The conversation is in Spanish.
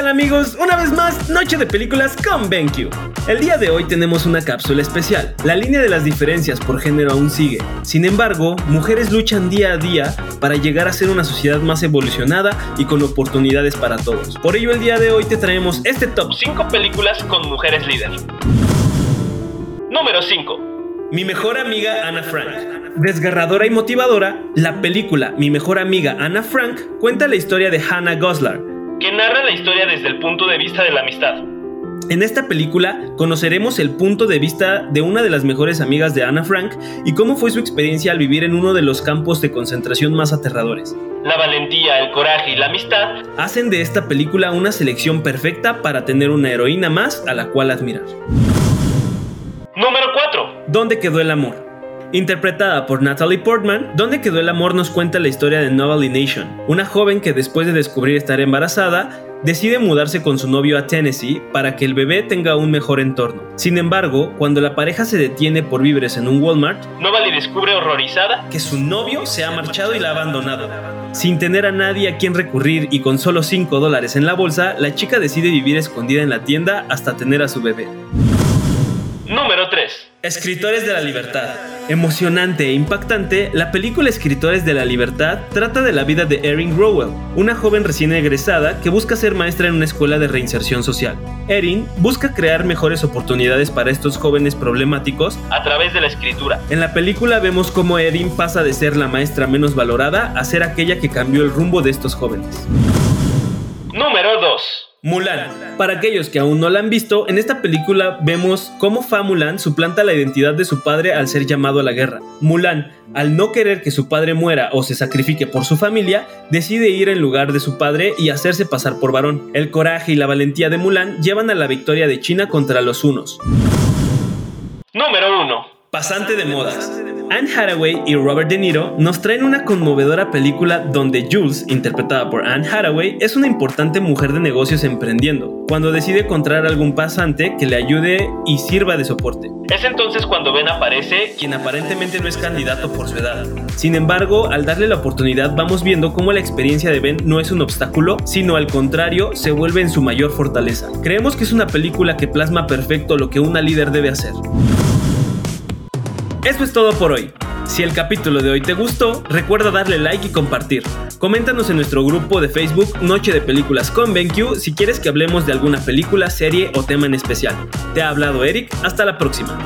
amigos? Una vez más, Noche de Películas con BenQ. El día de hoy tenemos una cápsula especial. La línea de las diferencias por género aún sigue. Sin embargo, mujeres luchan día a día para llegar a ser una sociedad más evolucionada y con oportunidades para todos. Por ello el día de hoy te traemos este top 5 películas con mujeres líder. Número 5. Mi mejor amiga Anna Frank. Desgarradora y motivadora, la película Mi mejor amiga Anna Frank cuenta la historia de Hannah Goslar, que narra la historia desde el punto de vista de la amistad. En esta película conoceremos el punto de vista de una de las mejores amigas de Anna Frank y cómo fue su experiencia al vivir en uno de los campos de concentración más aterradores. La valentía, el coraje y la amistad hacen de esta película una selección perfecta para tener una heroína más a la cual admirar. Número 4. ¿Dónde quedó el amor? Interpretada por Natalie Portman, Donde quedó el amor nos cuenta la historia de Novaly Nation, una joven que después de descubrir estar embarazada, decide mudarse con su novio a Tennessee para que el bebé tenga un mejor entorno. Sin embargo, cuando la pareja se detiene por víveres en un Walmart, Novaly descubre horrorizada que su novio se ha marchado y la ha abandonado. Sin tener a nadie a quien recurrir y con solo 5 dólares en la bolsa, la chica decide vivir escondida en la tienda hasta tener a su bebé. Número 3. Escritores de la Libertad. Emocionante e impactante, la película Escritores de la Libertad trata de la vida de Erin Rowell, una joven recién egresada que busca ser maestra en una escuela de reinserción social. Erin busca crear mejores oportunidades para estos jóvenes problemáticos a través de la escritura. En la película vemos cómo Erin pasa de ser la maestra menos valorada a ser aquella que cambió el rumbo de estos jóvenes. Número 2. Mulan. Para aquellos que aún no la han visto, en esta película vemos cómo Fa Mulan suplanta la identidad de su padre al ser llamado a la guerra. Mulan, al no querer que su padre muera o se sacrifique por su familia, decide ir en lugar de su padre y hacerse pasar por varón. El coraje y la valentía de Mulan llevan a la victoria de China contra los hunos. Número 1. Pasante de modas. Anne Hathaway y Robert De Niro nos traen una conmovedora película donde Jules, interpretada por Anne Hathaway, es una importante mujer de negocios emprendiendo, cuando decide encontrar algún pasante que le ayude y sirva de soporte. Es entonces cuando Ben aparece, quien aparentemente no es candidato por su edad. Sin embargo, al darle la oportunidad vamos viendo cómo la experiencia de Ben no es un obstáculo, sino al contrario, se vuelve en su mayor fortaleza. Creemos que es una película que plasma perfecto lo que una líder debe hacer. Eso es todo por hoy. Si el capítulo de hoy te gustó, recuerda darle like y compartir. Coméntanos en nuestro grupo de Facebook Noche de Películas con BenQ si quieres que hablemos de alguna película, serie o tema en especial. Te ha hablado Eric, hasta la próxima.